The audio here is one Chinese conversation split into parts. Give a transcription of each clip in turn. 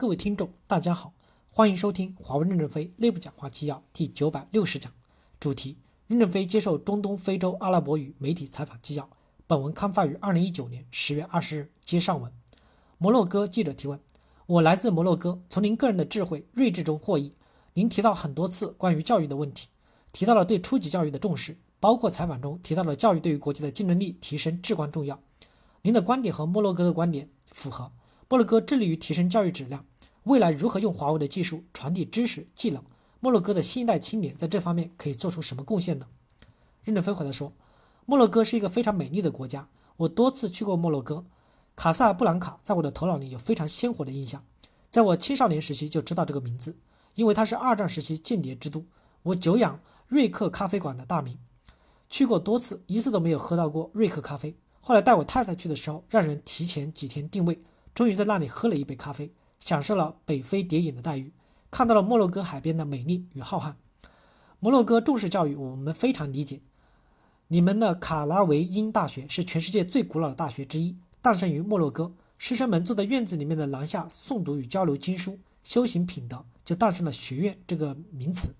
各位听众，大家好，欢迎收听华为任正非内部讲话纪要第九百六十讲，主题：任正非接受中东非洲阿拉伯语媒体采访纪要。本文刊发于二零一九年十月二十日。接上文，摩洛哥记者提问：我来自摩洛哥，从您个人的智慧睿智中获益。您提到很多次关于教育的问题，提到了对初级教育的重视，包括采访中提到了教育对于国家的竞争力提升至关重要。您的观点和摩洛哥的观点符合。摩洛哥致力于提升教育质量，未来如何用华为的技术传递知识技能？摩洛哥的新一代青年在这方面可以做出什么贡献呢？任正非回答说：“摩洛哥是一个非常美丽的国家，我多次去过摩洛哥。卡萨布兰卡在我的头脑里有非常鲜活的印象，在我青少年时期就知道这个名字，因为它是二战时期间谍之都。我久仰瑞克咖啡馆的大名，去过多次，一次都没有喝到过瑞克咖啡。后来带我太太去的时候，让人提前几天定位。”终于在那里喝了一杯咖啡，享受了北非谍影的待遇，看到了摩洛哥海边的美丽与浩瀚。摩洛哥重视教育，我们非常理解。你们的卡拉维因大学是全世界最古老的大学之一，诞生于摩洛哥。师生们坐在院子里面的廊下诵读与交流经书，修行品德，就诞生了学院这个名词。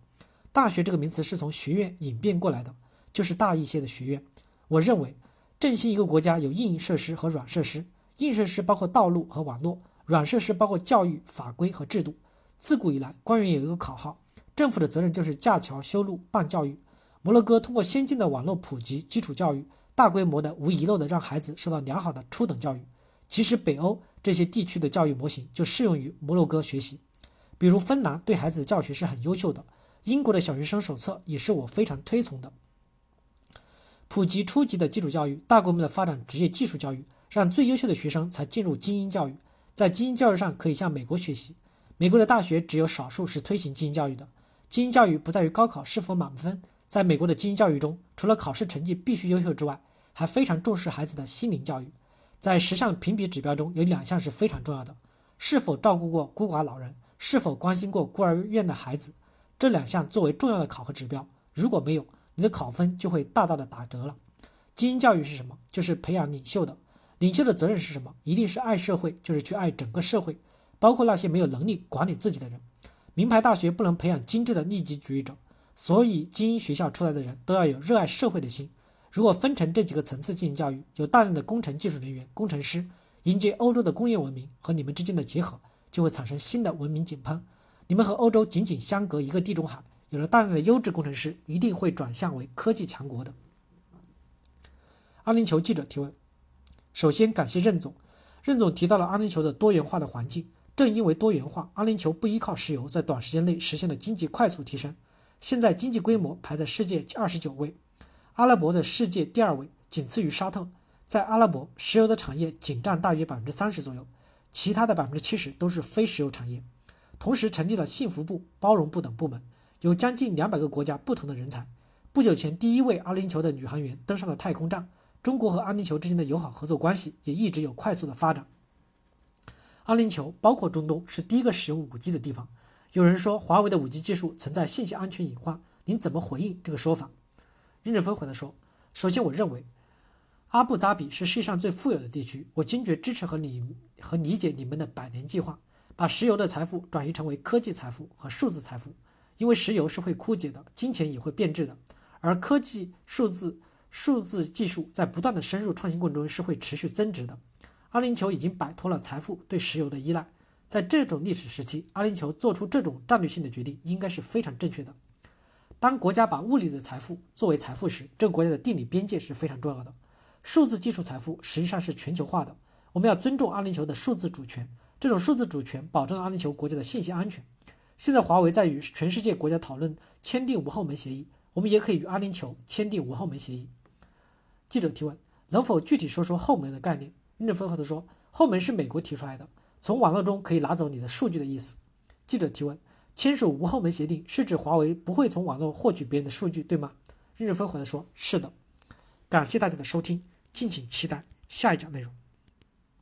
大学这个名词是从学院演变过来的，就是大一些的学院。我认为，振兴一个国家有硬设施和软设施。硬设施包括道路和网络，软设施包括教育法规和制度。自古以来，官员有一个口号：政府的责任就是架桥修路办教育。摩洛哥通过先进的网络普及基础教育，大规模的无遗漏的让孩子受到良好的初等教育。其实，北欧这些地区的教育模型就适用于摩洛哥学习。比如，芬兰对孩子的教学是很优秀的。英国的小学生手册也是我非常推崇的。普及初级的基础教育，大规模的发展职业技术教育。让最优秀的学生才进入精英教育，在精英教育上可以向美国学习。美国的大学只有少数是推行精英教育的。精英教育不在于高考是否满分，在美国的精英教育中，除了考试成绩必须优秀之外，还非常重视孩子的心灵教育。在十项评比指标中有两项是非常重要的：是否照顾过孤寡老人，是否关心过孤儿院的孩子。这两项作为重要的考核指标，如果没有，你的考分就会大大的打折了。精英教育是什么？就是培养领袖的。领袖的责任是什么？一定是爱社会，就是去爱整个社会，包括那些没有能力管理自己的人。名牌大学不能培养精致的利己主义者，所以精英学校出来的人都要有热爱社会的心。如果分成这几个层次进行教育，有大量的工程技术人员、工程师，迎接欧洲的工业文明和你们之间的结合，就会产生新的文明井喷。你们和欧洲仅仅相隔一个地中海，有了大量的优质工程师，一定会转向为科技强国的。阿联酋记者提问。首先感谢任总，任总提到了阿联酋的多元化的环境。正因为多元化，阿联酋不依靠石油，在短时间内实现了经济快速提升。现在经济规模排在世界二十九位，阿拉伯的世界第二位，仅次于沙特。在阿拉伯，石油的产业仅占大约百分之三十左右，其他的百分之七十都是非石油产业。同时成立了幸福部、包容部等部门，有将近两百个国家不同的人才。不久前，第一位阿联酋的女航员登上了太空站。中国和阿联酋之间的友好合作关系也一直有快速的发展。阿联酋包括中东是第一个使用 5G 的地方。有人说华为的 5G 技术存在信息安全隐患，您怎么回应这个说法？任正非回答说：“首先，我认为阿布扎比是世界上最富有的地区，我坚决支持和理和理解你们的百年计划，把石油的财富转移成为科技财富和数字财富。因为石油是会枯竭的，金钱也会变质的，而科技数字。”数字技术在不断的深入创新过程中是会持续增值的。阿联酋已经摆脱了财富对石油的依赖，在这种历史时期，阿联酋做出这种战略性的决定应该是非常正确的。当国家把物理的财富作为财富时，这个国家的地理边界是非常重要的。数字技术财富实际上是全球化的，我们要尊重阿联酋的数字主权，这种数字主权保证了阿联酋国家的信息安全。现在华为在与全世界国家讨论签订无后门协议，我们也可以与阿联酋签订无后门协议。记者提问：能否具体说说后门的概念？任正非回答说：后门是美国提出来的，从网络中可以拿走你的数据的意思。记者提问：签署无后门协定是指华为不会从网络获取别人的数据，对吗？任正非回答说：是的。感谢大家的收听，敬请期待下一讲内容。